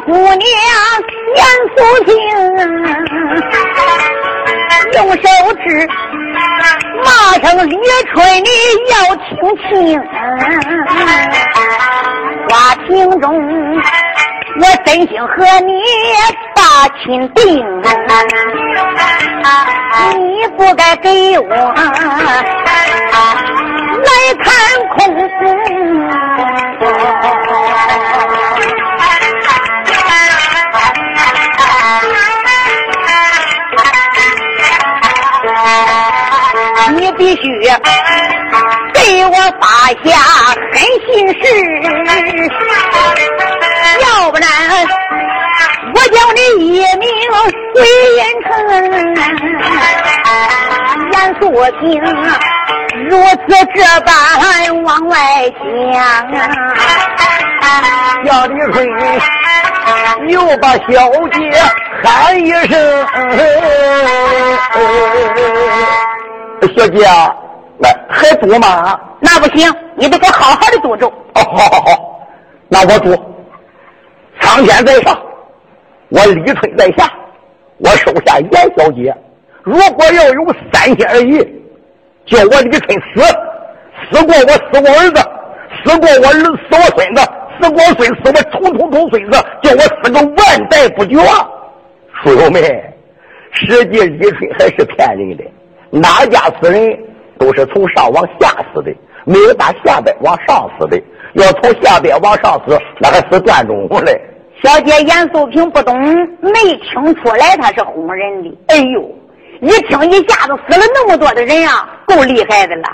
姑娘严肃听，用手指骂声李春，你要听清。话庭中，我真心和你把亲定，你不该给我来看空。必须给我发下狠心事，要不然我叫你一命归阴城。严肃听，如此这般往外讲，小李春又把小姐喊一声。小姐，那还赌吗？那不行，你得给好好的赌咒。哦，好好好，那我赌，苍天在上，我李春在下，我手下严小姐。如果要有三心二意，叫我李春死，死过我死过儿子，死过我儿死我孙子，死过孙死我重重重孙子，叫我死个万代不绝。书友们，实际李春还是骗人的。哪家死人都是从上往下死的，没有打下边往上死的。要从下边往上死，那还死段中嘞。小姐严素萍不懂，没听出来他是哄人的。哎呦，一听一下子死了那么多的人啊，够厉害的了。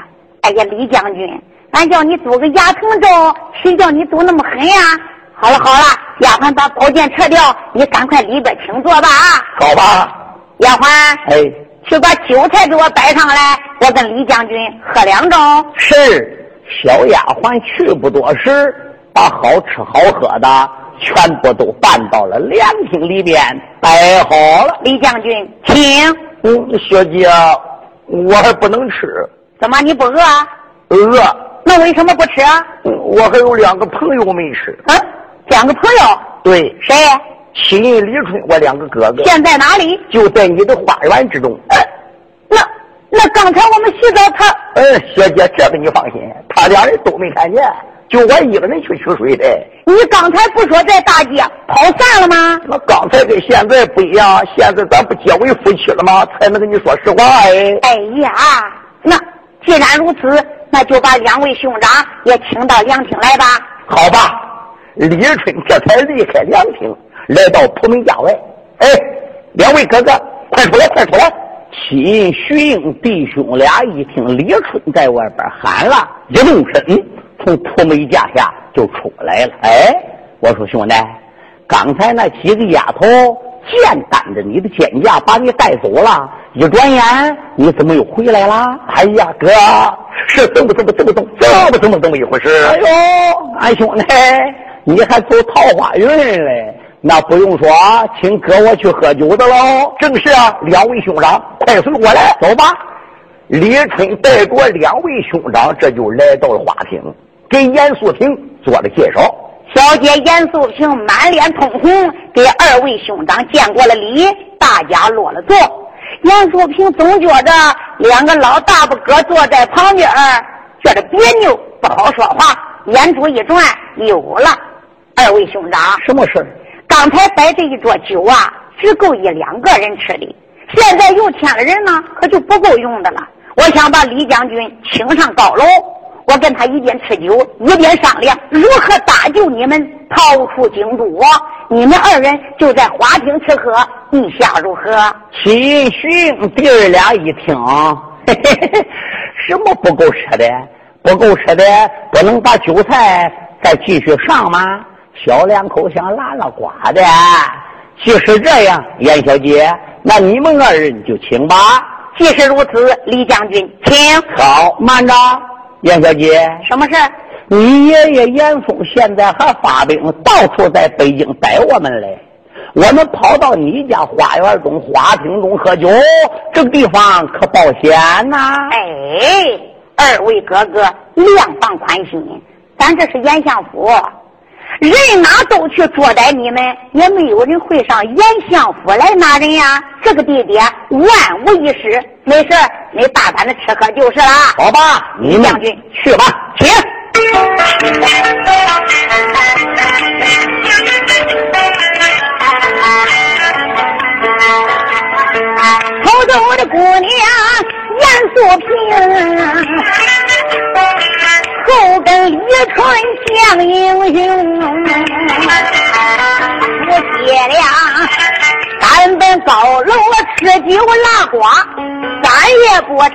哎呀，李将军，俺叫你赌个牙疼咒，谁叫你赌那么狠呀？好了好了，丫鬟把宝剑撤掉，你赶快里边请坐吧啊。好吧，丫鬟。哎。去把酒菜给我摆上来，我跟李将军喝两盅。是。小丫鬟去不多时，把好吃好喝的全部都搬到了凉亭里边摆好了。李将军，请。嗯，小姐，我还不能吃。怎么你不饿？饿。那为什么不吃啊？我还有两个朋友没吃。啊，两个朋友。对。谁？七人李春，我两个哥哥现在哪里？就在你的花园之中。哎，那那刚才我们洗澡，他……呃，小姐，这个你放心，他两人都没看见，就我一个人去取水的。你刚才不说在大街跑散了吗？那刚才跟现在不一样，现在咱不结为夫妻了吗？才能跟你说实话哎。哎呀，那既然如此，那就把两位兄长也请到凉亭来吧。好吧，李春这才离开凉厅。来到蒲门家外，哎，两位哥哥，快出来，快出来！秦徐英弟兄俩一听李春在外边喊了，一动身，从蒲门架下就出来了。哎，我说兄弟，刚才那几个丫头剑担着你的肩架把你带走了，一转眼你怎么又回来了？哎呀，哥，是这么这么这么这么这么这么怎么一回事？哎呦，俺兄弟，你还走桃花运嘞？那不用说，请哥我去喝酒的喽。正是啊，两位兄长，快随我来，走吧。李春带着两位兄长，这就来到了花厅，给严素平做了介绍。小姐严素平满脸通红，给二位兄长见过了礼，大家落了座。严素平总觉着两个老大不哥坐在旁边，觉得别扭，不好说话。眼珠一转，有了。二位兄长，什么事刚才摆这一桌酒啊，只够一两个人吃的。现在又添了人呢，可就不够用的了。我想把李将军请上高楼，我跟他一边吃酒，一边商量如何搭救你们逃出京都。你们二人就在花厅吃喝，意下如何？齐勋弟儿俩一听，嘿嘿嘿，什么不够吃的？不够吃的，不能把酒菜再继续上吗？小两口像拉了呱的，既是这样，严小姐，那你们二人就请吧。既是如此，李将军，请。好，慢着，严小姐，什么事你爷爷严嵩现在还发兵，到处在北京逮我们嘞。我们跑到你家花园中、花厅中喝酒，这个地方可保险呐。哎，二位哥哥，量放宽心，咱这是严相府。人哪都去捉逮你们，也没有人会上严相府来拿人呀。这个地点万无一失，没事你大胆的吃喝就是了。好吧，你将军去吧，请。头走的姑娘严素萍，后跟李春像英雄。夫妻俩赶奔高楼吃酒拉呱，咱也不差。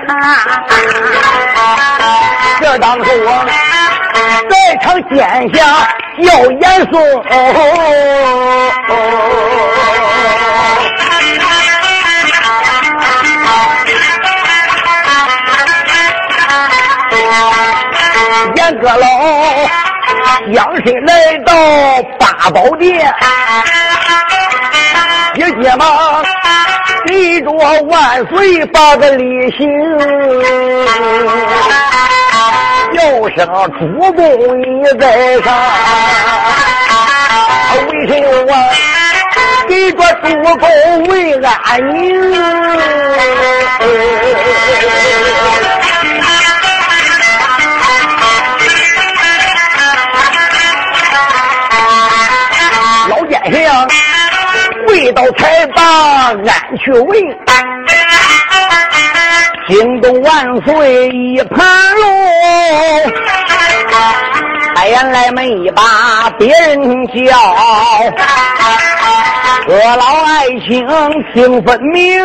这当初我在场见下要严肃。严阁老仰身来到八宝殿，一接忙立着万岁八个礼行，叫声主公你在上，为什么给着主公为安宁？未到才罢，安去问。惊动万岁一盘龙，哎呀来门一把别人叫，哥老爱卿听分明。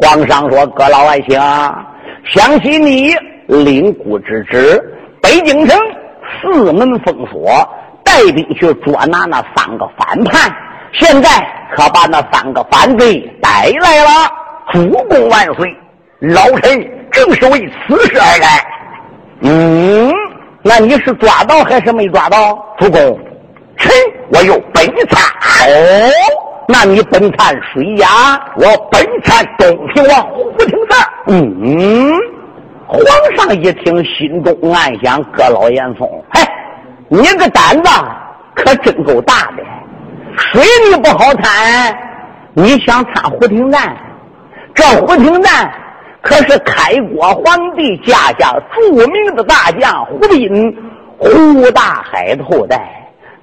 皇上说：“哥老爱卿，想起你领孤之旨，北京城。”四门封锁，带兵去捉拿那三个反叛。现在可把那三个反贼带来了。主公万岁！老臣正是为此事而来。嗯，那你是抓到还是没抓到？主公，臣我有本参。哦，那你本参谁呀？我本参东平王胡廷赞。嗯。皇上一听，心中暗想：阁老严嵩，哎，你个胆子可真够大的！水你不好参，你想参胡廷赞？这胡廷赞可是开国皇帝家下著名的大将胡斌，胡大海的后代。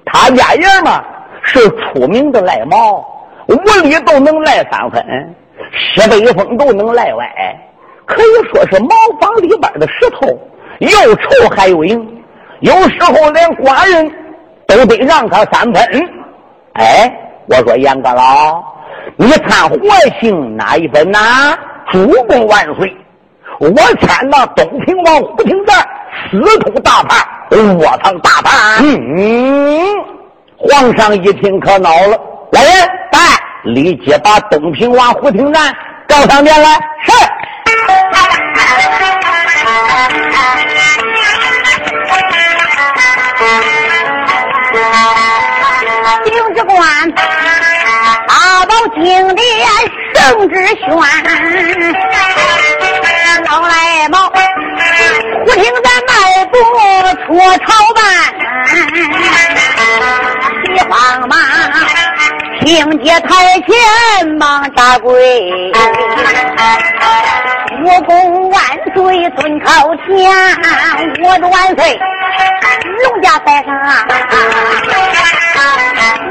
他家爷嘛是出名的赖毛，屋里都能赖三分，西北风都能赖歪。可以说是茅房里边的石头，又臭还有硬，有时候连寡人都得让他三分。哎，我说严阁老，你参活性哪一分呐？主公万岁！我参那东平王胡廷赞私通大叛，窝藏大叛。嗯，皇上一听可恼了，来人，来，立即把东平王胡廷赞告上殿来。是。官，大宝金殿圣旨宣，老来毛胡听咱迈步出朝办，急慌忙听见台前忙扎跪。武功万岁，尊靠前，我的万岁，龙家在上，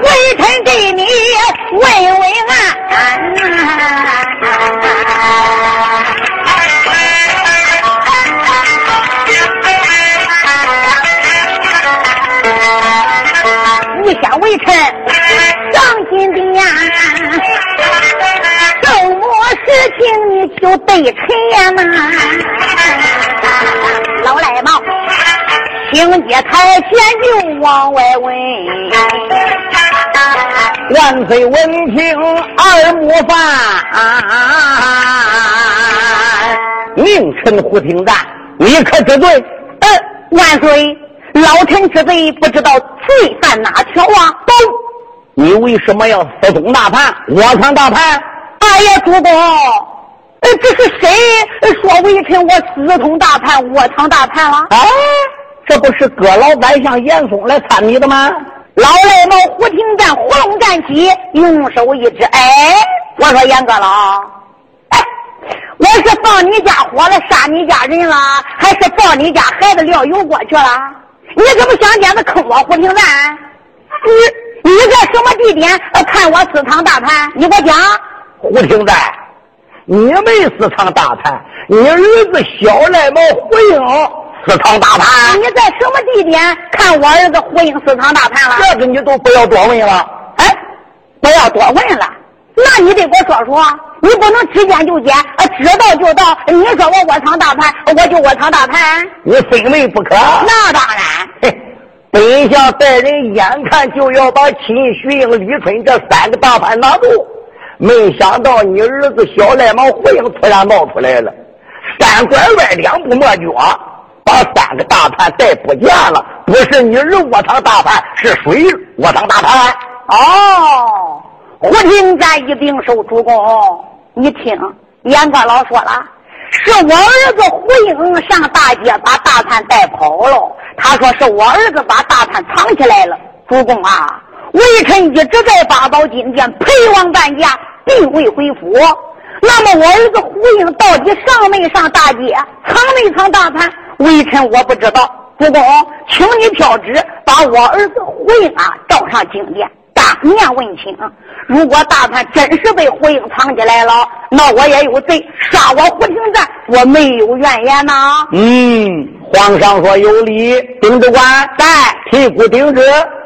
微臣给你问问安。你想微臣上金殿。事情你就对陈呀嘛，老赖毛，迎接台前就往外问。万岁闻听二目犯，命臣胡廷赞，你可知罪？呃，万岁，老臣之罪不知道罪犯哪条啊？你为什么要私通大叛，我藏大叛？哎呀，主公，呃，这是谁说微臣我私通大叛、我藏大叛了？哎，这不是葛老板向严嵩来参你的吗？老赖毛胡廷站活龙站起，用手一指：“哎，我说严阁老，哎，我是放你家火了，杀你家人了，还是放你家孩子撂油锅去了？你怎么想点子坑我胡廷站？你你在什么地点看我私藏大盘？你给我讲。胡廷站，你没私藏大盘，你儿子小赖毛胡英。”私藏大盘，你在什么地点看我儿子胡英私藏大盘了？这个你都不要多问了。哎，不要多问了。那你得给我说说，你不能知见就见，知道就到。你说我窝藏大盘，我就窝藏大盘。你非问不可。那当然。本相带人眼看就要把秦徐英、李春这三个大盘拿住，没想到你儿子小赖毛胡英突然冒出来了，三拐弯，两步抹脚。把三个大盘带不见了，不是你儿窝藏大盘，是谁窝藏大盘？哦，胡廷占一并手，主公，你听，严阁老说了，是我儿子胡英上大街把大盘带跑了。他说是我儿子把大盘藏起来了。主公啊，微臣一直在八宝金殿陪王半驾，并未回府。那么我儿子胡英到底上没上大街，藏没藏大盘？微臣我不知道，主公，请你挑旨把我儿子胡英啊召上金殿，当面问清。如果大盘真是被胡英藏起来了，那我也有罪，杀我胡廷赞，我没有怨言呐。嗯，皇上说有理，丁知官在，提鼓顶旨，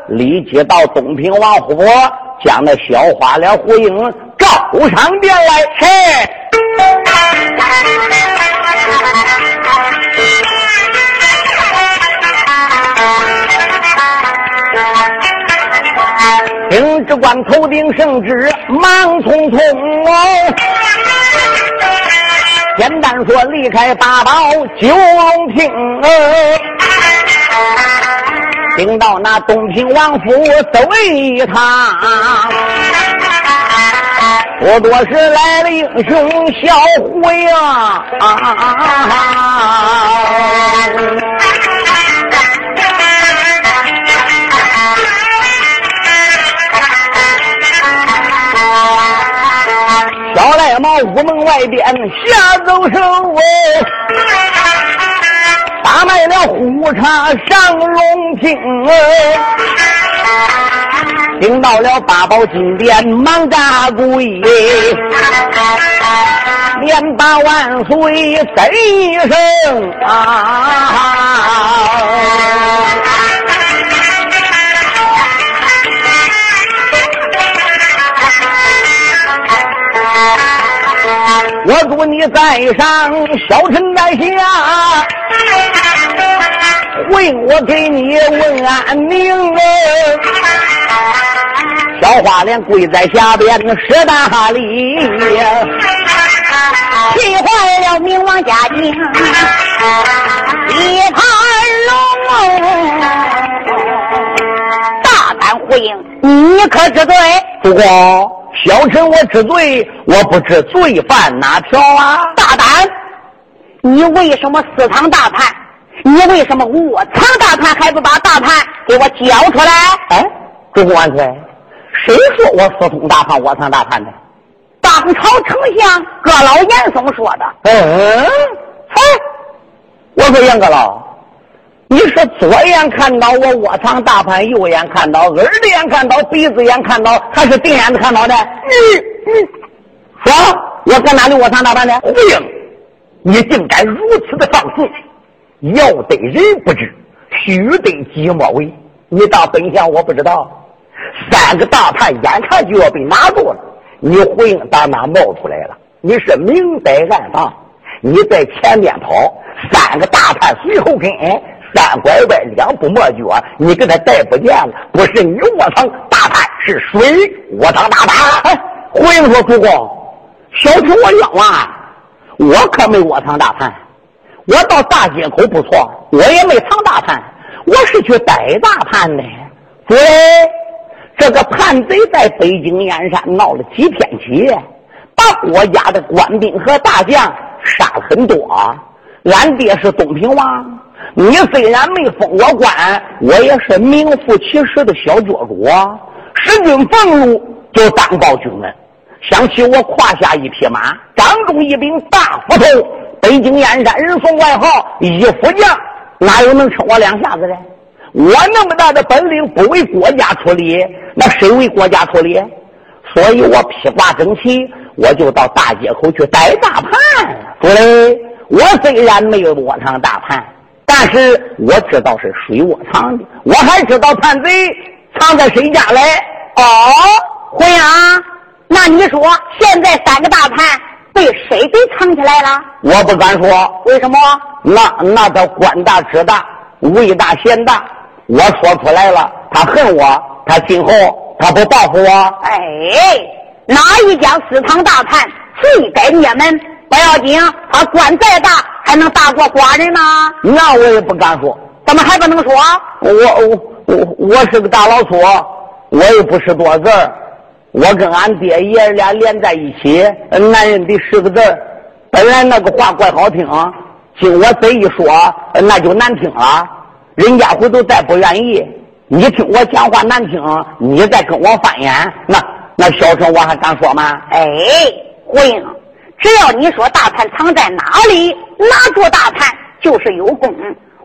立即到东平王府，将那小花脸胡英召上殿来。嘿。丁知官头顶圣旨，忙匆匆哦。简单说，离开八宝九龙厅，顶到那东平王府走一趟。不多时来了英雄小胡呀。毛屋门外边下走手哦，打卖了胡茶上龙厅哦，听到了八宝金殿忙扎跪，连把万岁声一声啊。我祝你在上，小臣在下。回我给你问安宁啊！小花脸跪在下边施大礼，气坏了明王家境，一盘龙。大胆回应，你可知罪？主公。小臣我知罪，我不知罪犯哪条啊！大胆！你为什么私藏大判？你为什么我藏大判？还不把大判给我交出来？哎，主公万岁！谁说我私通大判，我藏大判的？当朝丞相阁老严嵩说的。嗯，哎，我说严阁老。你是左眼看到我窝藏大盘，右眼看到，耳朵眼看到，鼻子眼看到，还是腚眼子看到的？嗯嗯，说，我搁哪里窝藏大盘呢？胡英，你竟敢如此的放肆！要得人不知，须得己莫为。你到本相我不知道，三个大盘眼看就要被拿住了，你回应打哪冒出来了？你是明摆暗放，你在前面跑，三个大盘随后跟。三拐弯，两步抹脚，你给他带不见了。不是你窝藏大盘，是谁窝藏大盘？哎，胡应说：“主公，小臣我冤枉啊，我可没窝藏大盘。我到大街口不错，我也没藏大盘，我是去逮大盘的。对，这个叛贼在北京燕山闹了几天起，把国家的官兵和大将杀了很多。”俺爹是东平王，你虽然没封我官，我也是名副其实的小脚主啊。使君俸禄就当报君恩。想起我胯下一匹马，掌中一柄大斧头，北京燕山人送外号一斧将，哪有能称我两下子的？我那么大的本领，不为国家出力，那谁为国家出力？所以我披挂整齐，我就到大街口去逮大盘。对，我虽然没有窝藏大盘，但是我知道是谁窝藏的，我还知道叛贼藏在谁家来。哦，胡杨。那你说，现在三个大盘被谁给藏起来了？我不敢说，为什么？那那他官大职大，位大贤大，我说出来了，他恨我，他今后他不报复我。哎，哪一家私藏大盘，罪该灭门，不要紧，他官再大，还能大过寡人吗？那我也不敢说，怎么还不能说？我我我我是个大老粗，我又不识多字儿。我跟俺爹爷俩连在一起，男人得识个字本来那个话怪好听，经我这一说，那就难听了。人家回头再不愿意，你听我讲话难听，你再跟我翻眼，那那小声我还敢说吗？哎，胡英，只要你说大盘藏在哪里，拿住大盘就是有功。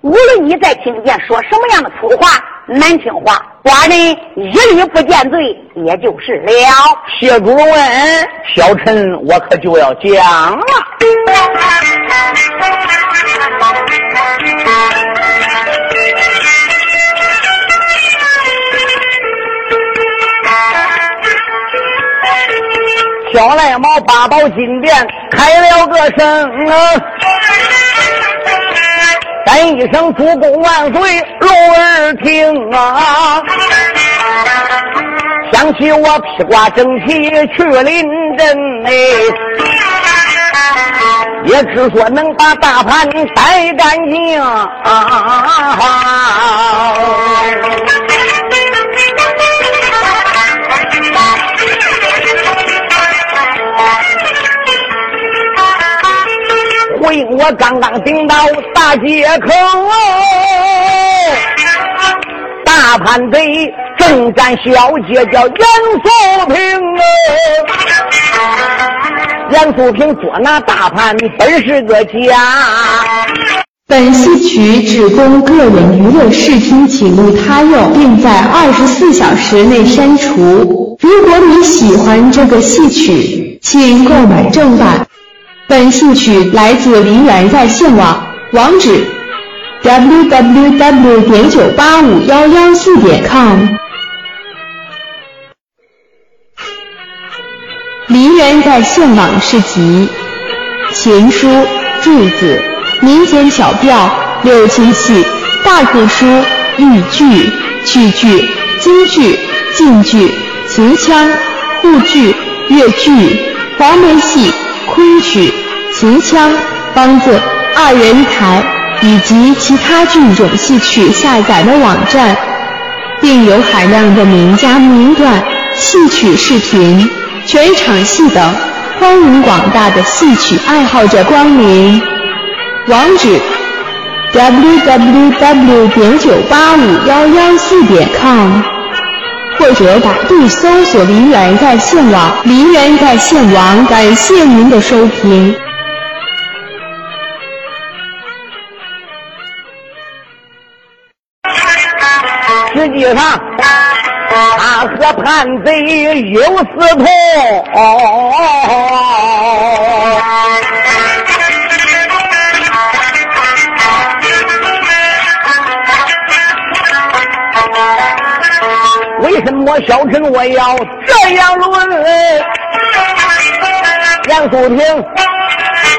无论你在听见说什么样的粗话、难听话，寡人一律不见罪，也就是了。谢主恩，小陈我可就要讲了。小赖猫八宝金殿开了个声。喊一声“主公万岁”，龙儿听啊！想起我披挂整齐去临阵哎，也只说能把大盘带干净啊！回我刚刚顶到大街口，大盘贼正战小姐叫严素平严素平捉拿大盘本是个假。本戏曲只供个人娱乐视听，请勿他用，并在二十四小时内删除。如果你喜欢这个戏曲，请购买正版。本戏曲来自梨园在线网，网址：www. 点九八五幺幺四点 com。梨园在线网是集闲书、坠子、民间小调、六亲戏、大鼓书、豫剧、曲剧、京剧、晋剧、秦腔、沪剧、越剧、黄梅戏。昆曲、秦腔、梆子、二人台以及其他剧种戏曲下载的网站，并有海量的名家名段、戏曲视频、全场戏等，欢迎广大的戏曲爱好者光临。网址：www. 点九八五幺幺四点 com。或者百度搜索“梨园在线网”，梨园在线网，感谢您的收听。实际上，他和叛贼有私通。为什么小陈我要这样论？杨素平，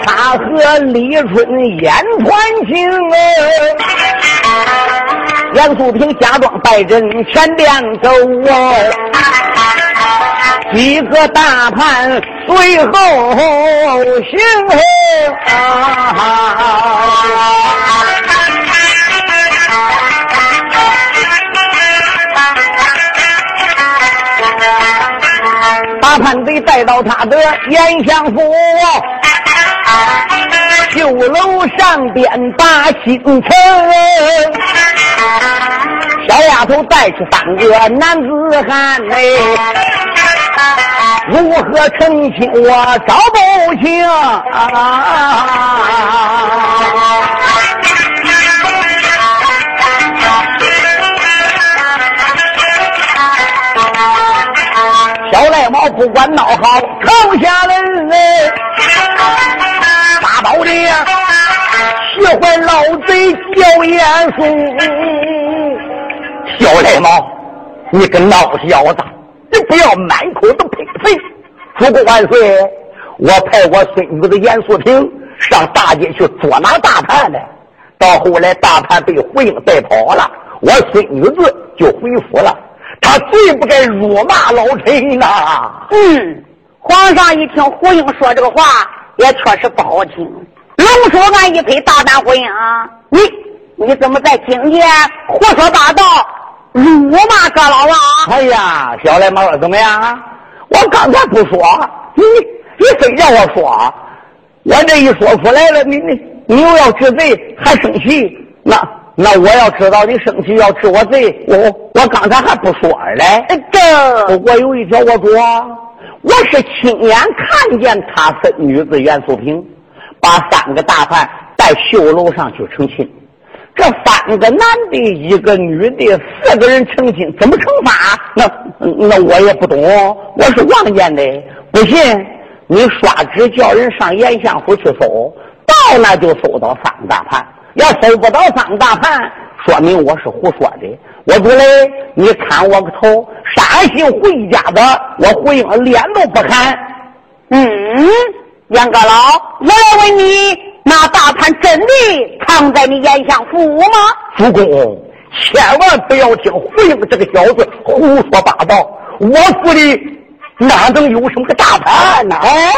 他和李春言传情。杨素平假装败阵前边走，几个大盘随后行。把叛贼带到他的严相府，绣楼上边把心成。小丫头带起三个男子汉嘞，如何成亲我找不清。小赖猫不管闹好，投下来哎，大宝的呀喜欢老贼叫严肃。小赖猫，你个孬小子，你不要满口的呸呸！祖国万岁！我派我孙女子严素萍上大街去捉拿大叛的，到后来大叛被胡英带跑了，我孙女子就回府了。他最不该辱骂老臣呐！嗯，皇上一听胡英说这个话，也确实不好听。龙叔俺一拍大胆胡英，你你怎么在京街胡说八道？辱骂阁老王？哎呀，小赖毛怎么样？我刚才不说，你你非让我说，我这一说出来了，你你你又要治罪，还生气？那那我要知道你生气要治我罪，我我刚才还不说嘞。这我有一条我说，我是亲眼看见他孙女子袁素萍把三个大汉带绣楼上去成亲。这三个男的，一个女的，四个人成亲，怎么惩罚？那那我也不懂，我是望见的。不信，你刷纸叫人上严相府去搜，到那就搜到三个大盘。要收不到三个大盘，说明我是胡说的。我主嘞，你砍我个头，山西胡一家子，我胡英脸都不看。嗯，杨阁老，我来问你。那大盘真的藏在你严相府吗？主公，千万不要听胡英这个小子胡说八道。我府里哪能有什么个大盘呢？哎，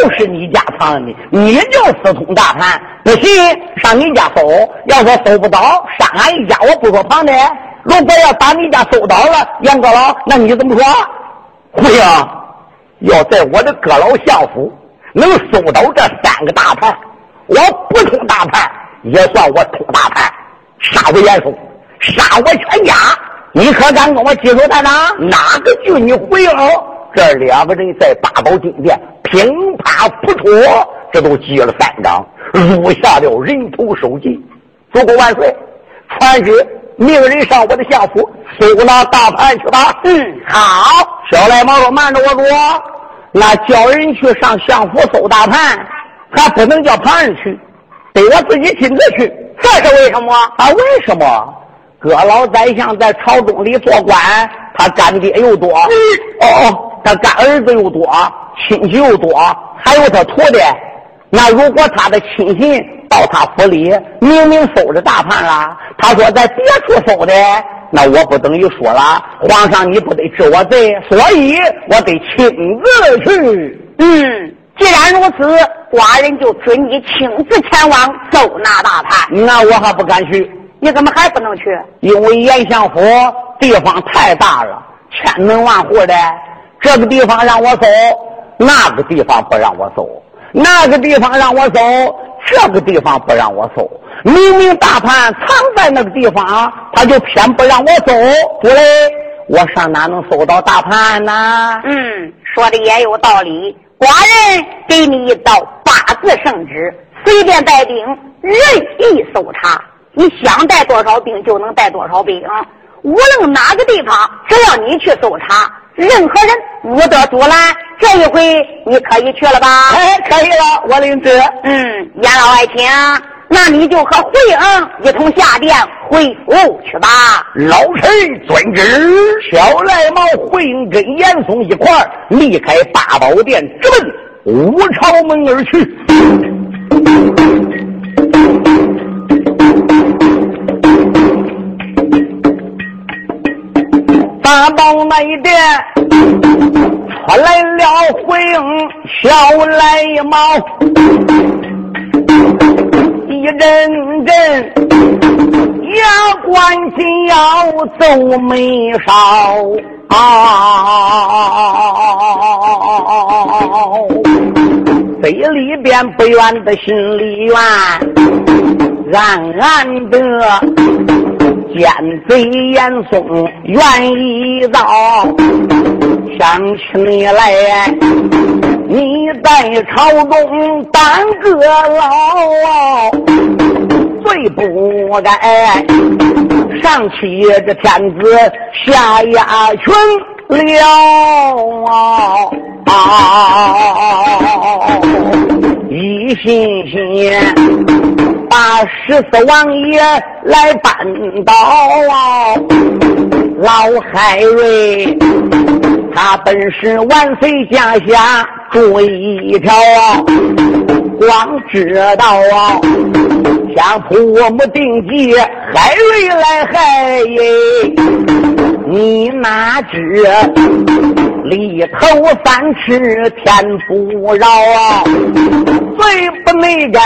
就是你家藏的，你就私通大盘。不信上你家搜，要说搜不到，上俺一家我不说旁的。如果要把你家搜到了，杨阁老，那你怎么说？胡英要在我的阁老相府能搜到这三个大盘。我不通大盘，也算我通大盘，杀我严嵩，杀我全家，你可敢跟我接手探哪？哪个军你回应？这两个人在八宝金殿乒啪扑戳，这都接了三掌，入下了人头首级。祖国万岁！传旨，命人上我的相府搜拿大盘去吧。嗯，好。小赖毛说：“慢着，我说，那叫人去上相府搜大盘。”还不能叫旁人去，得我自己亲自去。这是为什么？啊，为什么？哥老宰相在朝中里做官，他干爹又多，哦哦，他干儿子又多，亲戚又多，还有他徒弟。那如果他的亲信到他府里，明明收着大判了，他说在别处收的，那我不等于说了，皇上你不得治我罪，所以我得亲自去。嗯。既然如此，寡人就准你亲自前往搜拿大判。那我还不敢去。你怎么还不能去？因为严相府地方太大了，千门万户的。这个地方让我搜，那个地方不让我搜；那个地方让我搜，这个地方不让我搜。明明大盘藏在那个地方，他就偏不让我搜。不嘞，我上哪能搜到大盘呢？嗯，说的也有道理。寡人给你一道八字圣旨，随便带兵，任意搜查。你想带多少兵就能带多少兵，无论哪个地方，只要你去搜查，任何人无得阻拦。这一回你可以去了吧？哎，可以了，我领旨。嗯，严老爱卿。那你就和惠英一同下殿回府去吧。老臣遵旨。小赖猫、惠英跟严嵩一块儿离开八宝殿，直奔五朝门而去。八宝那一殿传来了回应小赖猫。一阵阵牙关紧要皱眉梢啊！北里边不远的心里院，暗暗的奸贼严嵩愿意到，想起你来，你在朝中当个老，最不该上欺这天子下压群了。啊！一心心把十四王爷来扳倒啊，老海瑞他本是万岁家下住一条啊，光知道啊，想扑我们定计海瑞来害耶。你哪知里头三尺天不饶啊，罪不内改，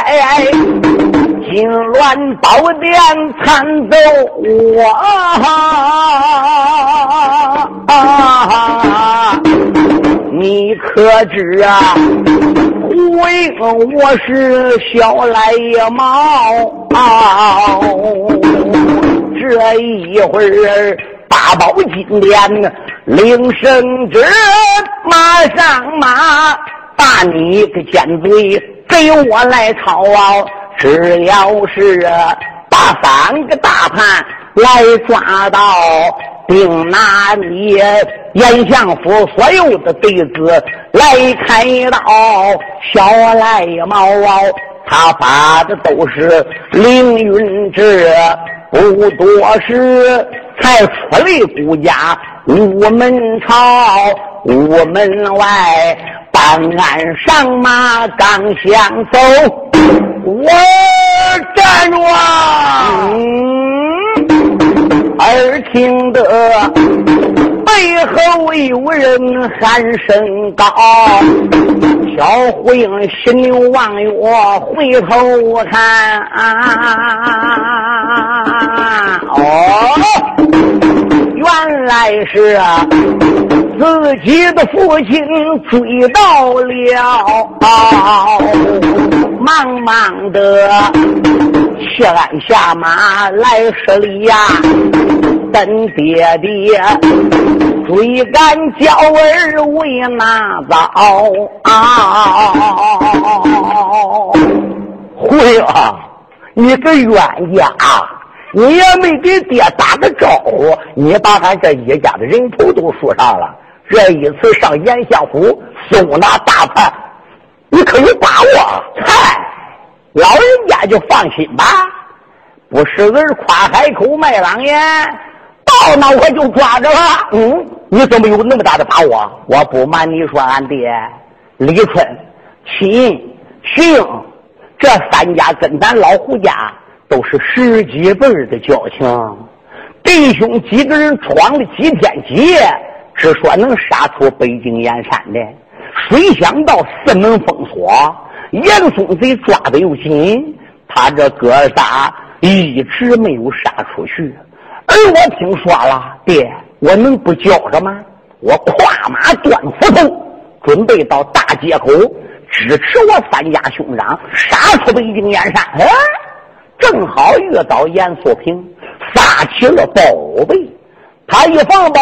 金銮宝殿参奏我啊。你可知啊？胡英我是小来毛，这一会儿。八宝金莲，领圣旨，马上马，把你个奸贼给我来抄啊！只要是啊把三个大判来抓到，并拿你严相府所有的弟子来开道。小赖毛啊，他发的都是凌云志，不多时。才出来，孤家午门朝，午门外办案上马刚想走，我站住！耳听得背后有人喊声高，小虎英心里望月回头看，哦。原来是自己的父亲追到了，忙忙的弃鞍下马来施礼呀，等爹爹追赶娇儿为哪遭？会啊，你个冤家！你也没给爹打个招呼，你把俺这一家的人头都输上了。这一次上严相府搜拿大判，你可有把握？嗨，老人家就放心吧。不是儿夸海口卖狼烟，到那我就抓着了。嗯，你怎么有那么大的把握？我不瞒你说，俺爹李春、秦、徐英这三家跟咱老胡家。都是十几辈的交情，弟兄几个人闯了几天几夜，只说能杀出北京燕山的，谁想到四门封锁，严嵩贼抓的又紧，他这哥仨一直没有杀出去。而我听说了，爹，我能不叫着吗？我跨马断斧头，准备到大街口支持我三家兄长杀出北京燕山。哎。正好遇到严素平撒起了宝贝，他一放宝，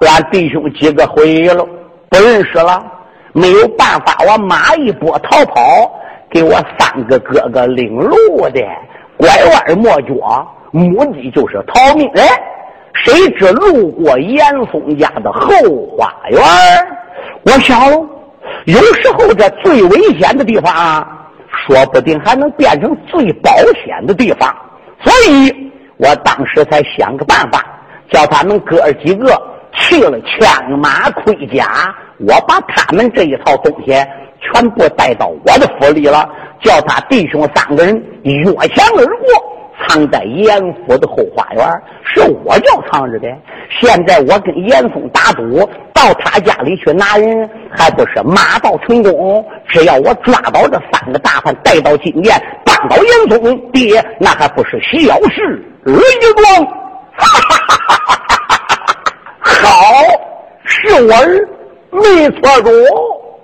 俺弟兄几个回了，不认识了，没有办法，我马一拨逃跑，给我三个哥哥领路的，拐弯抹角，目的就是逃命。哎，谁知路过严嵩家的后花园，我想，有时候这最危险的地方啊。说不定还能变成最保险的地方，所以我当时才想个办法，叫他们哥几个去了枪马盔甲，我把他们这一套东西全部带到我的府里了，叫他弟兄三个人越墙而过，藏在严府的后花园，是我叫藏着的。现在我跟严嵩打赌。到他家里去拿人，还不是马到成功？只要我抓到这三个大汉，带到金殿，帮到严嵩爹，那还不是小事一桩？哈哈哈哈哈哈！好，是我儿，没错着。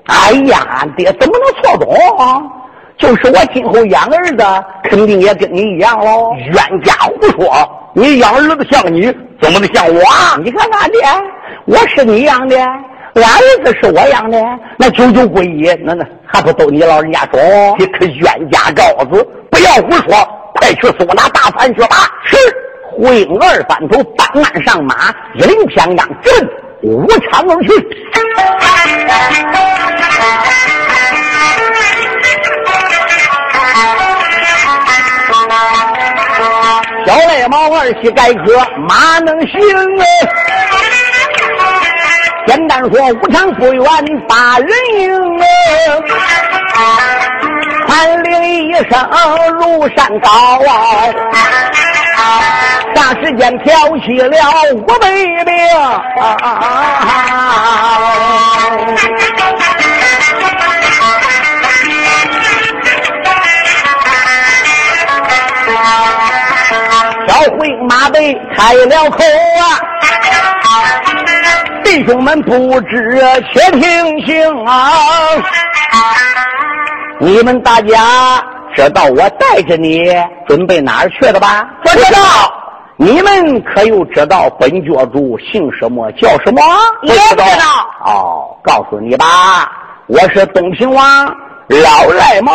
哎呀，爹怎么能错懂？就是我今后养儿子，肯定也跟你一样喽。冤家胡说！你养儿子像你，怎么能像我？你看俺爹，我是你养的，俺儿子是我养的，那九九归一，那那还不都你老人家说？你可冤家羔子，不要胡说！快去搜那大盘去吧！是。呼应二反头搬鞍上马，一领偏秧，直武昌而去。小赖毛二七改科，马能行啊？简单说，武昌不远八人营啊，传令一声如山高啊，霎时间挑起了五百兵小回马背开了口啊，弟兄们不知且听行啊！你们大家知道我带着你准备哪儿去了吧？不知道。你们可又知道本教主姓什么叫什么？也不知道。哦，告诉你吧，我是东平王老赖猫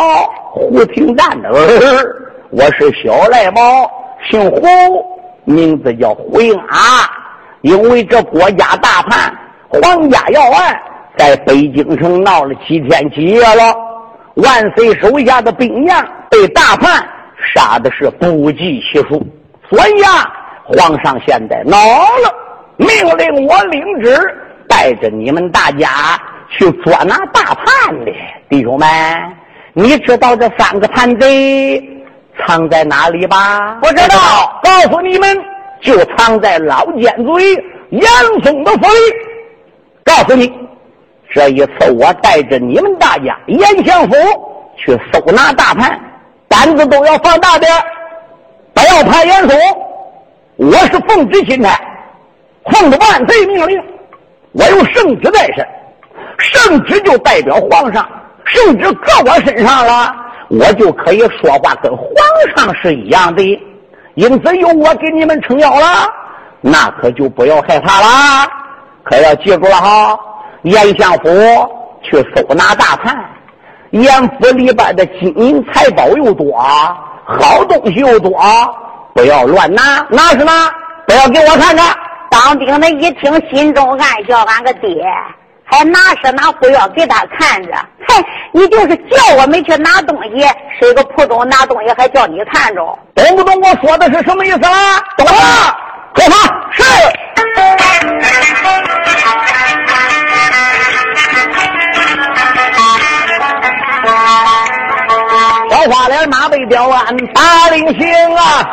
胡廷赞的儿，我是小赖猫。姓胡，名字叫胡英啊。因为这国家大叛，皇家要案，在北京城闹了几天几夜了。万岁手下的兵将被大叛杀的是不计其数，所以啊，皇上现在恼了，命令我领旨，带着你们大家去捉拿大叛的弟兄们。你知道这三个叛贼？藏在哪里吧？不知道。告诉你们，就藏在老尖嘴杨松的府里。告诉你，这一次我带着你们大家严相府去搜拿大盘，胆子都要放大点，不要怕严嵩。我是奉旨钦差，奉着万岁命令，我有圣旨在身，圣旨就代表皇上，圣旨搁我身上了。我就可以说话跟皇上是一样的，因此有我给你们撑腰了，那可就不要害怕了，可要记住了哈。严相府去搜拿大盘，严府里边的金银财宝又多，好东西又多，不要乱拿，拿什么，不要给我看看。当兵的一听，心中暗笑：俺个爹。还拿是拿，不要给他看着。嗨，你就是叫我们去拿东西，是个铺中拿东西，还叫你看着，懂不懂？我说的是什么意思啦？懂了，快跑是。花脸马背吊鞍打令行啊，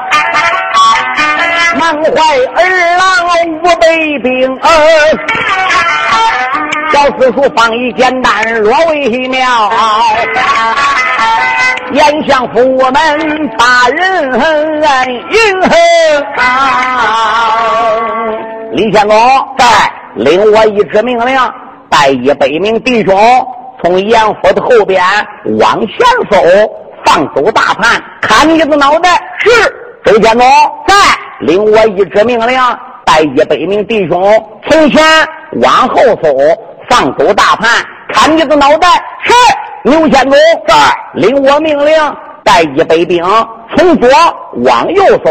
满怀二郎五百兵。小四叔放一简单，若为妙。严相府我们八人迎李相公在，领我一支命令，带一百名弟兄从严府的后边往前走，放走大盘，砍你的脑袋。是，周相公在，领我一支命令，带一百名弟兄从前往后走。放走大盘，砍你的脑袋！是牛先公在，领我命令，带一百兵从左往右走，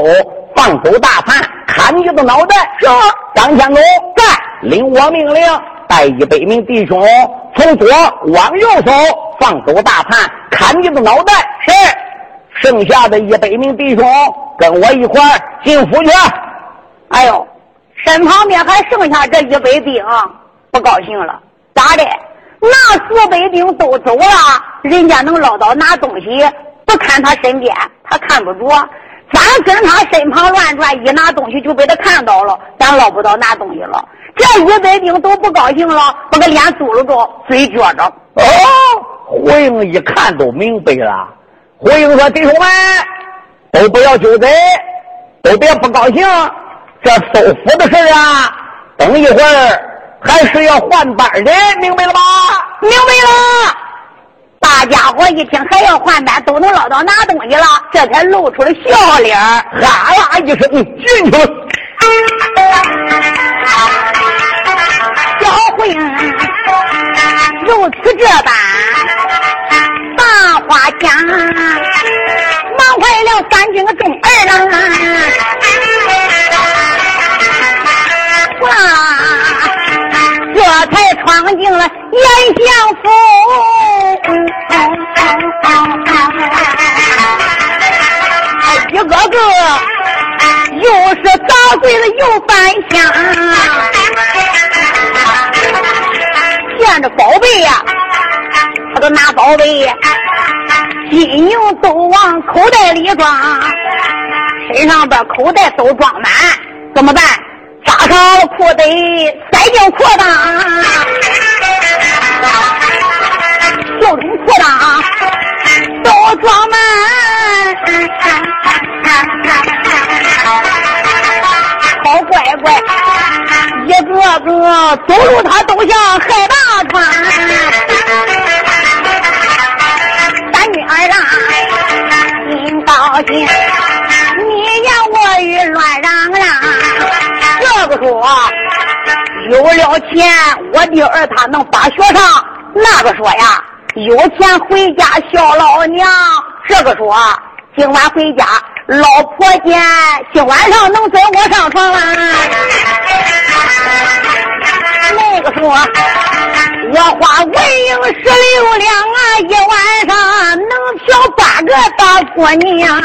放走大盘，砍你的脑袋！是张先公在，领我命令，带一百名弟兄从左往右走，放走大汉，砍你的脑袋！是剩下的一百名弟兄跟我一块进府去。哎呦，身旁边还剩下这一百兵，不高兴了。咋的？那四百兵都走了，人家能捞到拿东西，不看他身边，他看不着。咱跟他身旁乱转，一拿东西就被他看到了，咱捞不到拿东西了。这一百兵都不高兴了，把个脸嘟噜着，嘴撅着。哦，胡英一看都明白了。胡英说：“弟兄们，都不要纠贼，都别不高兴。这收府的事啊，等一会儿。”还是要换班的，明白了吧？明白了。大家伙一听还要换班，都能捞到拿东西了，这才露出了笑脸哈啦一声进去了。小慧如此这般，家忙坏了三军众儿郎，哇，这才闯进了严相府。一个个又是砸碎了又翻箱，见着宝贝呀，他都拿宝贝，金银都往口袋里装，身上边口袋都装满，怎么办？扎上裤带，塞进裤裆，袖中裤裆都装满。好乖乖，一个个走路他都像海大船。你，你言我与乱嚷嚷。这个说有了钱，我弟儿他能把学上；那个说呀，有钱回家孝老娘。这个说。今晚回家，老婆见，今晚上能准我上床啦？那个说，我花文银十六两啊，一晚上能嫖八个大婆娘。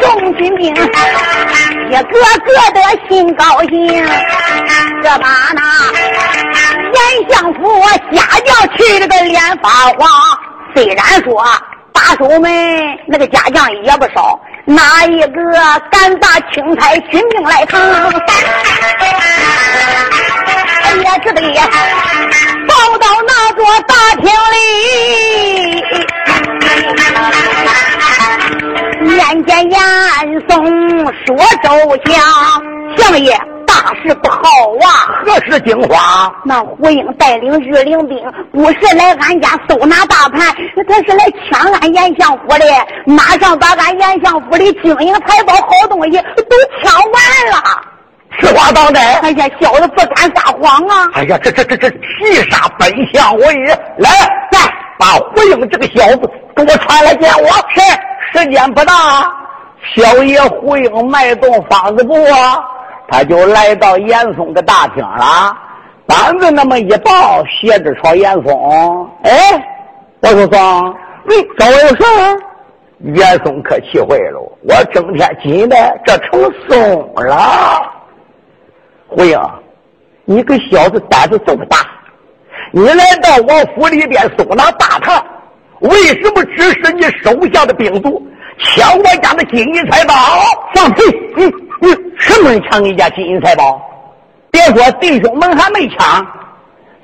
众军兵一个个的心高兴，这把那严相府下轿去了个脸发黄。虽然说打手们那个家将也不少，哪一个敢打青菜军兵来扛？也只得跑到那座大厅里，面见严嵩说：“周相相爷。”大事不好啊！何时惊慌？那胡英带领御林兵，不是来俺家搜拿大盘，他是来抢俺严相府的。马上把俺严相府的金银财宝、好东西都抢完了。实话当真？哎呀，小子不敢撒谎啊！哎呀，这这这这气杀本相爷！来，再把胡英这个小子给我传来见我。是，时间不大，小爷胡英迈动方子步啊。他就来到严嵩的大厅了，板子那么一抱，斜着朝严嵩。哎，我说松，你找我有事严嵩可气坏了，我整天紧的这成松了。胡英，你个小子胆子这么大，你来到我府里边搜拿大堂，为什么指使你手下的兵卒抢我家的金银财宝？放屁！你。你什么人抢你家金银财宝？别说弟兄们还没抢，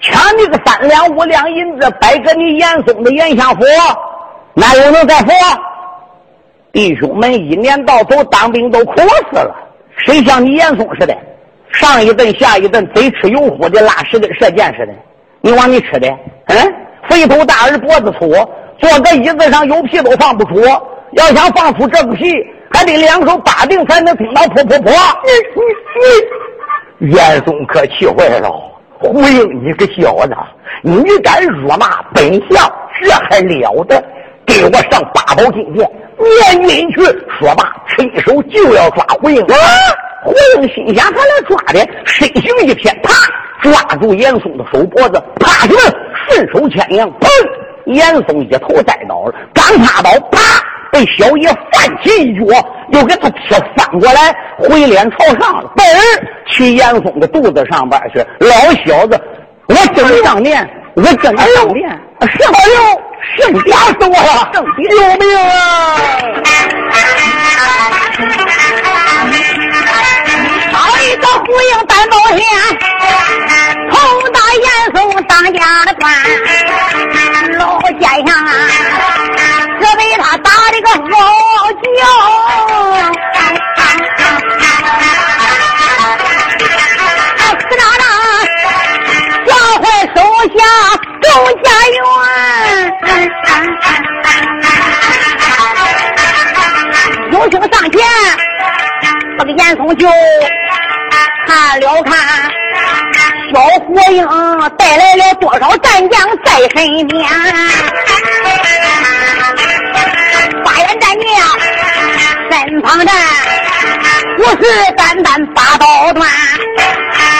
抢你个三两五两银子摆搁你严嵩的严相府，那又能再活？弟兄们一年到头当兵都苦死了，谁像你严嵩似的，上一顿下一顿，贼吃油乎的，拉屎跟射箭似的。你往你吃的，嗯，肥头大耳脖子粗，坐个椅子上有皮都放不出，要想放出这个皮。还得两手把定才能听到噗噗噗！你你你，严嵩可气坏了。胡英，你个小子，你敢辱骂本相，这还了得？给我上八宝金殿念进去！说罢，伸手就要抓胡英。胡英心想，他来抓的，身形一偏，啪，抓住严嵩的手脖子，啪的顺手牵羊，砰！严嵩一头栽倒了，刚趴倒，啪！被小爷翻起一脚，又给他踢翻过来，回脸朝上了，嘣儿去严嵩的肚子上边去。老小子，我真上脸，我真上脸，什么哟？圣爹死我了！圣爹救命啊！好一个胡英担保险，家的，老先生啊，这被他打的个老叫。上前这个严嵩就看了看，小火鹰带来了多少战将在身边？八员战将身旁站，虎视眈眈把刀断。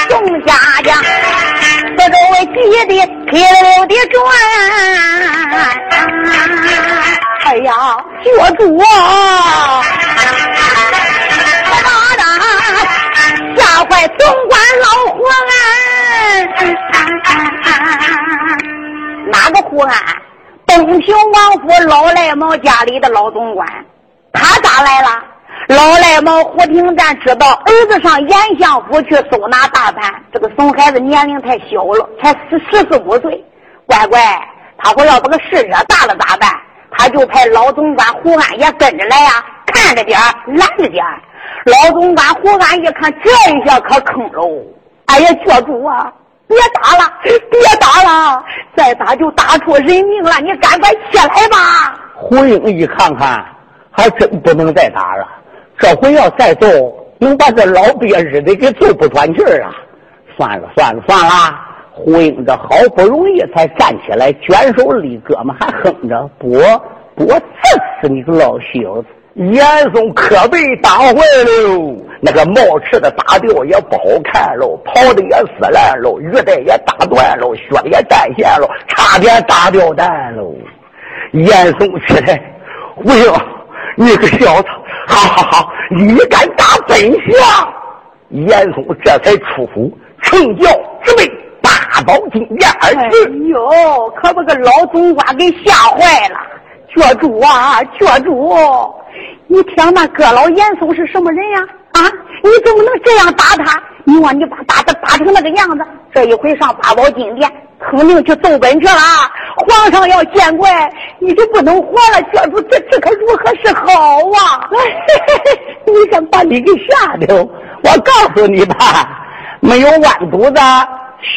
众家将四周围急的铁溜的转。哎呀，脚主啊！坏总管老胡安，哪个胡安？东平王府老赖毛家里的老总管，他咋来了？老赖毛胡廷赞知道儿子上严相府去搜拿大盘，这个怂孩子年龄太小了，才十十四五岁。乖乖，他说要把个事惹大了咋办？他就派老总管胡安也跟着来呀，看着点拦着点老总管胡安一看，这一下可坑喽！哎呀，教主啊，别打了，别打了，再打就打出人命了！你赶快起来吧。胡英一看看，还真不能再打了。这回要再揍，能把这老鳖日的给揍不喘气儿啊！算了算了算了，胡英这好不容易才站起来，卷手立胳膊，还哼着：“不不，我刺死你个老小子！”严嵩可被打坏了，那个帽翅的打掉也不好看喽，袍子也撕烂喽，玉带也打断喽，靴子也断线喽，差点打掉蛋喽。严嵩起来，胡英，你个小子，好好好，你敢打本相？严嵩这才出府，乘轿直奔八宝金殿而去。哎呦，可把个老总管给吓坏了！教主啊，教主！你听那阁老严嵩是什么人呀？啊，你怎么能这样打他？你望你把打他打成那个样子，这一回上八宝金殿，肯定去奏本去了。皇上要见怪，你就不能活了。这主，这这可如何是好啊？你敢把你给吓的？我告诉你吧，没有弯肚子，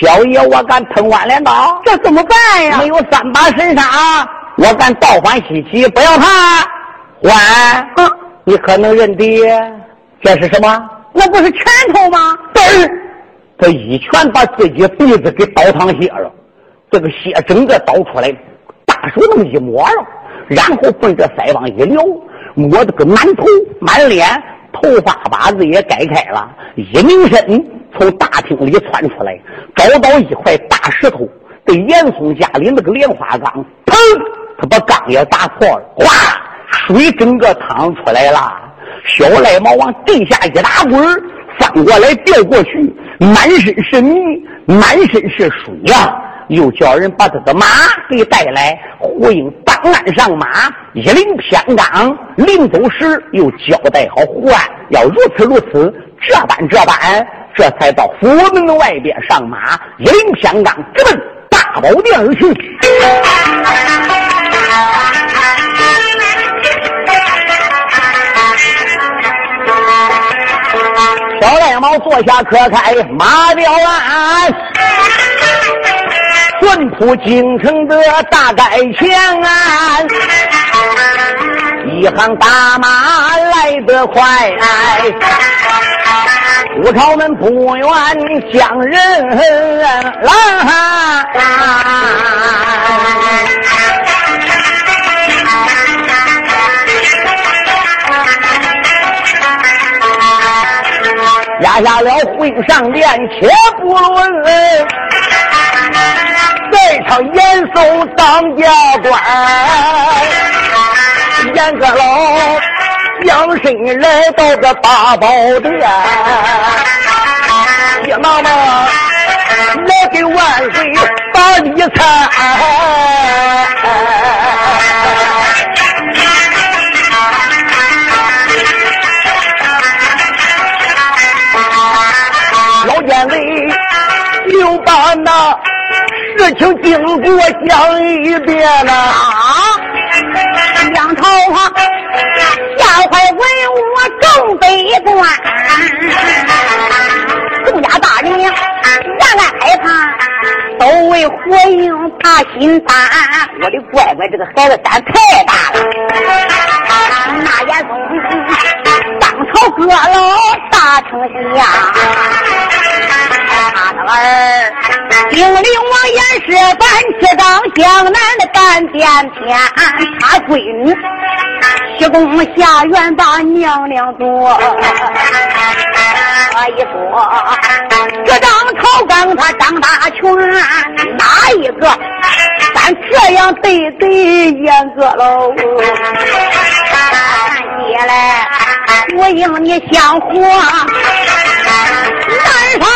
小爷我敢吞弯镰刀。这怎么办呀？没有三把神杀，我敢倒反西岐。不要怕。官，你可能认得，这是什么？那不是拳头吗？对，他一拳把自己鼻子给倒淌血了，这个血整个倒出来，大手那么一抹了，然后奔着腮帮一撩，抹的个满头满脸，头发把子也改开了，一拧身从大厅里窜出来，找到一块大石头，对严嵩家里那个莲花缸，砰，他把缸也砸破了，哗。水整个淌出来了，小赖毛往地下一打滚翻过来掉过去，满身是泥，满身是水呀！又叫人把他的马给带来，呼应当岸上马，一领偏刚。临走时又交代好胡安，要如此如此，这般这般，这才到府门外边上马，一领偏刚，直奔大宝殿而去。小赖猫坐下，可开马吊鞍，顺铺京城的大街墙啊，一行大马来得快，武朝们不愿将人拦。压下了会上殿，且不论，在场严嵩当家官，严阁老将身来到这八宝殿，爹妈妈来给万岁打礼参。又把那事情经过讲一遍了。啊，杨朝华吓坏文武正悲观，众家大人呀，暗暗害怕，都为火影怕心胆。我的乖乖，这个孩子胆太大了，那严嵩当朝阁老大丞相，儿兵临王严氏班七当江南的干殿天，他闺女西宫下院把娘娘做。我一说，这张朝纲他张大权，哪一个咱这样对对严阁喽？爹来，我应你想活，难上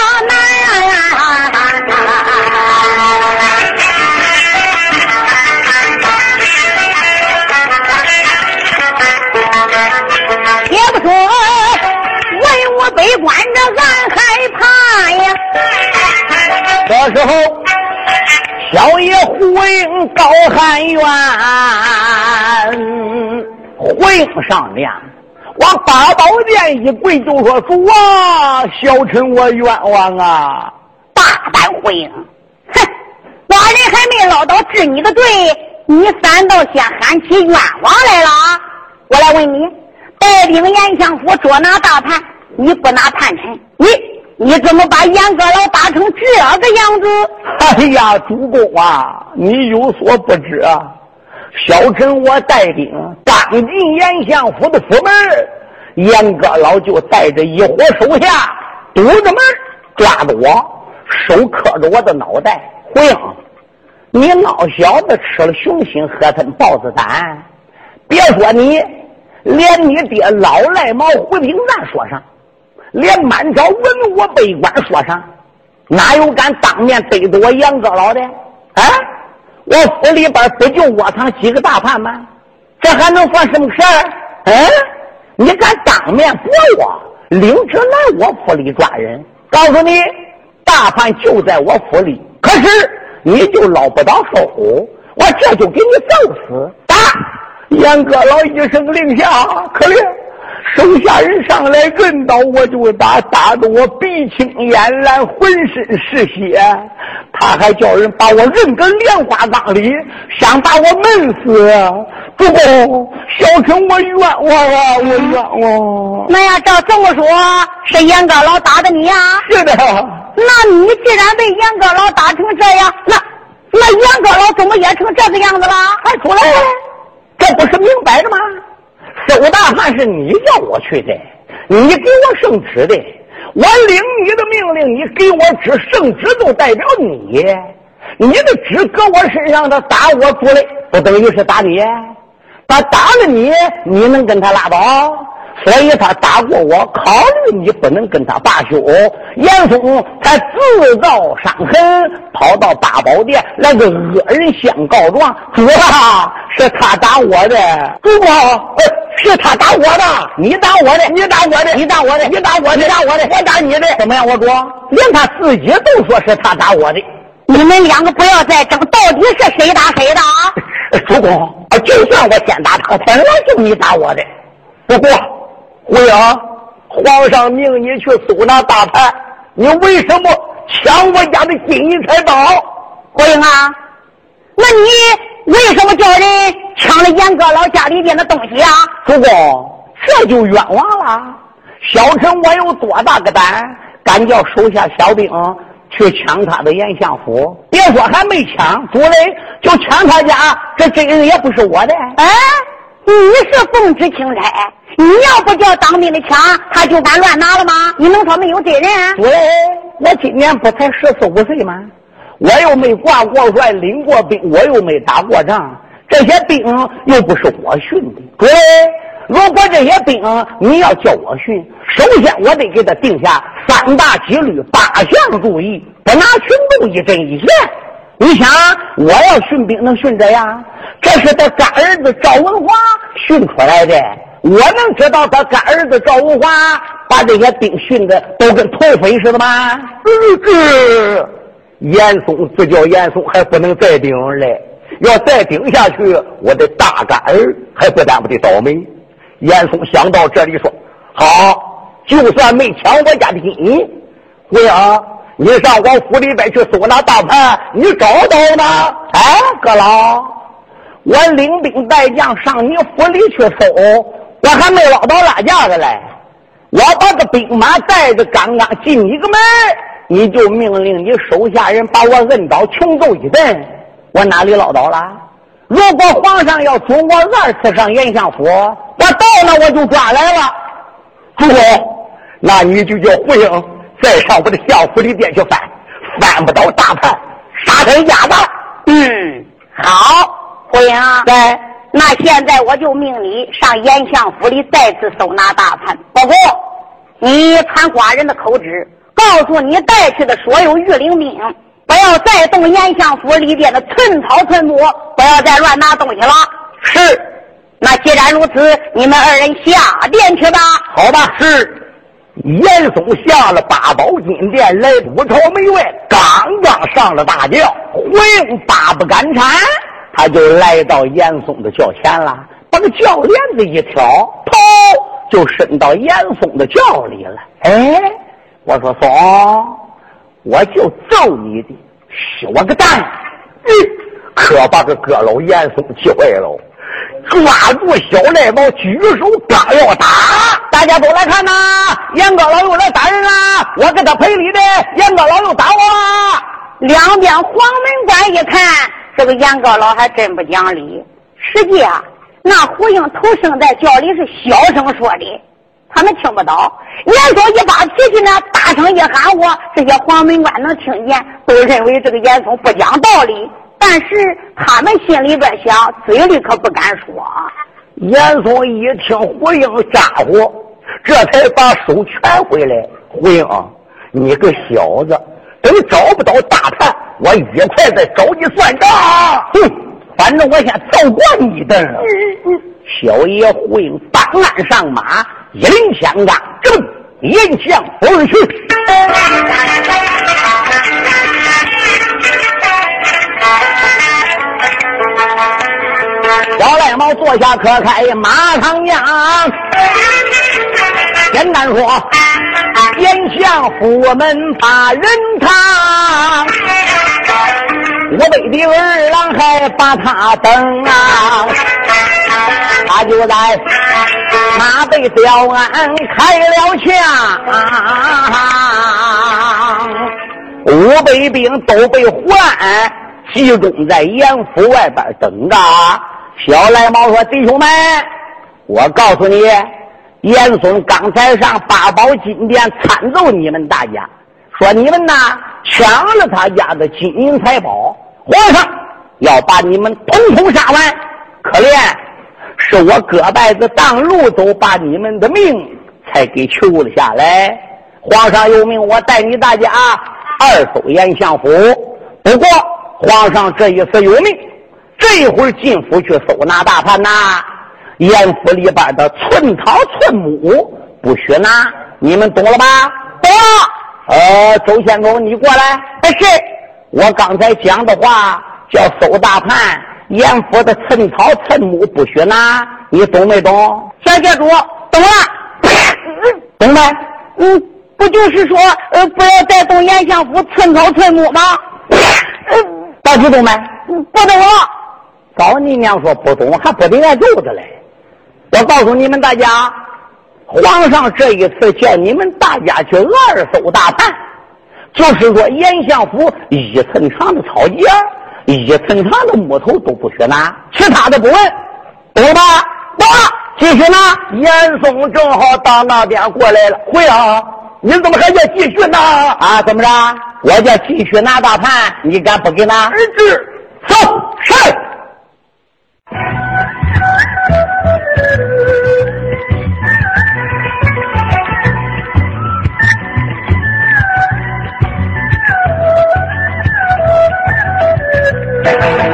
后，小爷胡应高汉元。回应上面，往八宝殿一跪，就说：“主啊，小臣我冤枉啊！”大胆回应，哼！寡人还没捞到治你的罪，你反倒先喊起冤枉来了啊。我来问你，带兵严相府捉拿大叛，你不拿叛臣，你你怎么把严阁老打成这个样子？哎呀，主公啊，你有所不知啊！小臣我带兵刚进严相府的府门，严阁老就带着一伙手下堵着门，抓着我，手磕着我的脑袋。回应，你老小子吃了熊心，喝吞豹子胆。别说你，连你爹老赖毛胡平赞说上，连满朝文武百官说上，哪有敢当面对着我杨阁老的？啊！我府里边不就窝藏几个大叛吗？这还能算什么事儿？嗯，你敢当面驳我，领旨来我府里抓人？告诉你，大叛就在我府里，可是你就捞不到手，我这就给你揍死！打！杨阁老一声令下，可怜。手下人上来摁倒，我就打，打得我鼻青眼蓝，浑身是血。他还叫人把我扔个莲花缸里，想把我闷死。主公，小臣我冤枉啊，我冤枉。那要，照这么说，是严阁老打的你呀？是的。那你既然被严阁老打成这样，那那严阁老怎么也成这个样子了？还出来？这不是明摆着吗？周大汉是你叫我去的，你给我圣旨的，我领你的命令，你给我旨，圣旨就代表你，你的旨搁我身上，他打我主嘞，不等于是打你？他打了你，你能跟他拉倒？所以他打过我，考虑你不能跟他罢休。严嵩才自造伤痕，跑到八宝殿来个恶人先告状，主啊，是他打我的，主啊，是他打我的，你打我的，你打我的，你打我的，你打我的，打我的，我打你的，怎么样？我主，连他自己都说是他打我的，你们两个不要再争，到底是谁打谁的啊？主公，就算我先打他，本来就你打我的，不过。回英，皇上命你去搜那大盘，你为什么抢我家的金银财宝？回英啊，那你为什么叫人抢了严阁老家里边的东西啊？主公，这就冤枉了。小臣我有多大个胆，敢叫手下小兵去抢他的严相府？别说还没抢，主人就抢他家，这真人也不是我的。哎，你是奉旨钦差。你要不叫当兵的抢，他就敢乱拿了吗？你能说没有责任？对，我今年不才十四五岁吗？我又没挂过帅，领过兵，我又没打过仗，这些兵又不是我训的。对，如果这些兵你要叫我训，首先我得给他定下三大纪律、八项注意，不拿群众一针一线。你想，我要训兵能训这样？这是他干儿子赵文华训出来的。我能知道他干儿子赵文华把这些兵训的都跟土匪似的吗？嗯，严嵩自叫严嵩，还不能再顶嘞。要再顶下去，我的大干儿还不但不得倒霉。严嵩想到这里说：“好，就算没抢我家的金，回啊，你上我府里边去搜那大盘，你找到吗？哎，阁老，我领兵带将上你府里去搜。”我还没捞到拉架子嘞，我把这兵马带着，刚刚进你个门，你就命令你手下人把我摁倒，穷揍一顿。我哪里捞到了？如果皇上要准我二次上延相府，我到了我就抓来了。主公，那你就叫胡英再上我的相府里边去翻，翻不到大盘，杀他丫子。嗯，好，胡英。在。那现在我就命你上严相府里再次搜拿大盘。不过，你传寡人的口旨，告诉你带去的所有御林兵，不要再动严相府里边的寸草寸木，不要再乱拿东西了。是。那既然如此，你们二人下殿去吧。好吧。是。严嵩下了八宝金殿，来五朝门外，刚刚上了大轿，回八不敢缠。他就来到严嵩的轿前了，把个轿帘子一挑，头就伸到严嵩的轿里了。哎，我说松，我就揍你的，是我个蛋！嗯，可把个阁老严嵩气坏了，抓住小赖毛，举手刚要打，大家都来看呐！严阁老又来打人了，我给他赔礼的，严阁老又打我了，两边黄门关一看。这个严阁老还真不讲理。实际啊，那胡英头生在教里是小声说的，他们听不到。严嵩一把脾气呢，大声一喊我，这些黄门官能听见，都认为这个严嵩不讲道理。但是他们心里边想，嘴里可不敢说。严嵩一听胡英家伙，这才把手全回来。胡英，你个小子，等找不到大盘。我一块再找你算账，哼！反正我先揍过你一顿了。小爷胡英当鞍上马，一领枪杆，正迎向而去。小赖 猫坐下，可开马上讲。简单说，眼向府门把人堂，我北的二郎还把他等啊，他就在马背吊鞍开了枪，五百兵都被换，集中在严府外边等着。小赖猫说：“弟兄们，我告诉你。”严嵩刚才上八宝金殿参奏你们大家，说你们呐抢了他家的金银财宝，皇上要把你们统统杀完。可怜是我割拜子当路走，把你们的命才给求了下来。皇上有命我带你大家二搜严相府，不过皇上这一次有命，这一会儿进府去搜拿大盘呐。严府里边的寸草寸木不许拿，你们懂了吧？懂了。呃，周县公，你过来。是。我刚才讲的话叫搜大盘，严府的寸草寸木不许拿，你懂没懂？小界主，懂了。懂没？嗯，不就是说，呃，不要再动严相府寸草寸木吗？到底懂没？不懂了。早你娘说不懂，还不得挨揍的嘞。我告诉你们大家，皇上这一次叫你们大家去二搜大盘，就是说严相府一寸长的草叶、一寸长的木头都不许拿，其他的不问，懂吧？懂了，继续拿。严嵩正好到那边过来了，回啊！你怎么还叫继续拿？啊？怎么着？我叫继续拿大盘，你敢不给拿？儿子，走，上。Thank you.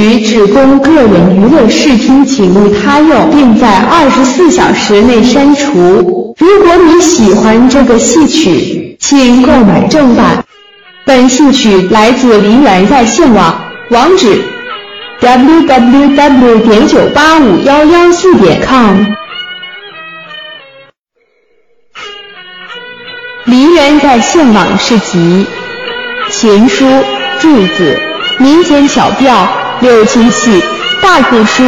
本戏曲只供个人娱乐视听，请勿他用，并在二十四小时内删除。如果你喜欢这个戏曲，请购买正版。本戏曲来自梨园在线网，网址：www. 点九八五幺幺四点 com。梨园在线网是集闲书、著子、民间小调、六亲戏、大鼓书、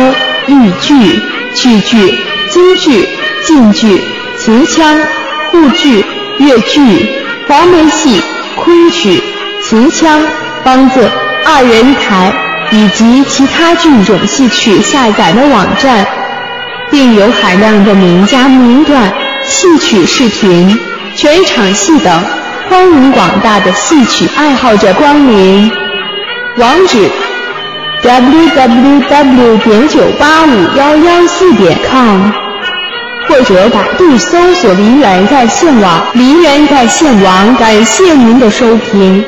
豫剧、曲剧、京剧、晋剧、秦腔、沪剧、越剧、黄梅戏、昆曲。秦腔、梆子、二人台以及其他剧种戏曲下载的网站，并有海量的名家名段、戏曲视频、全场戏等，欢迎广大的戏曲爱好者光临。网址：www. 点九八五幺幺四点 com，或者百度搜索“梨园在线网”。梨园在线网，感谢您的收听。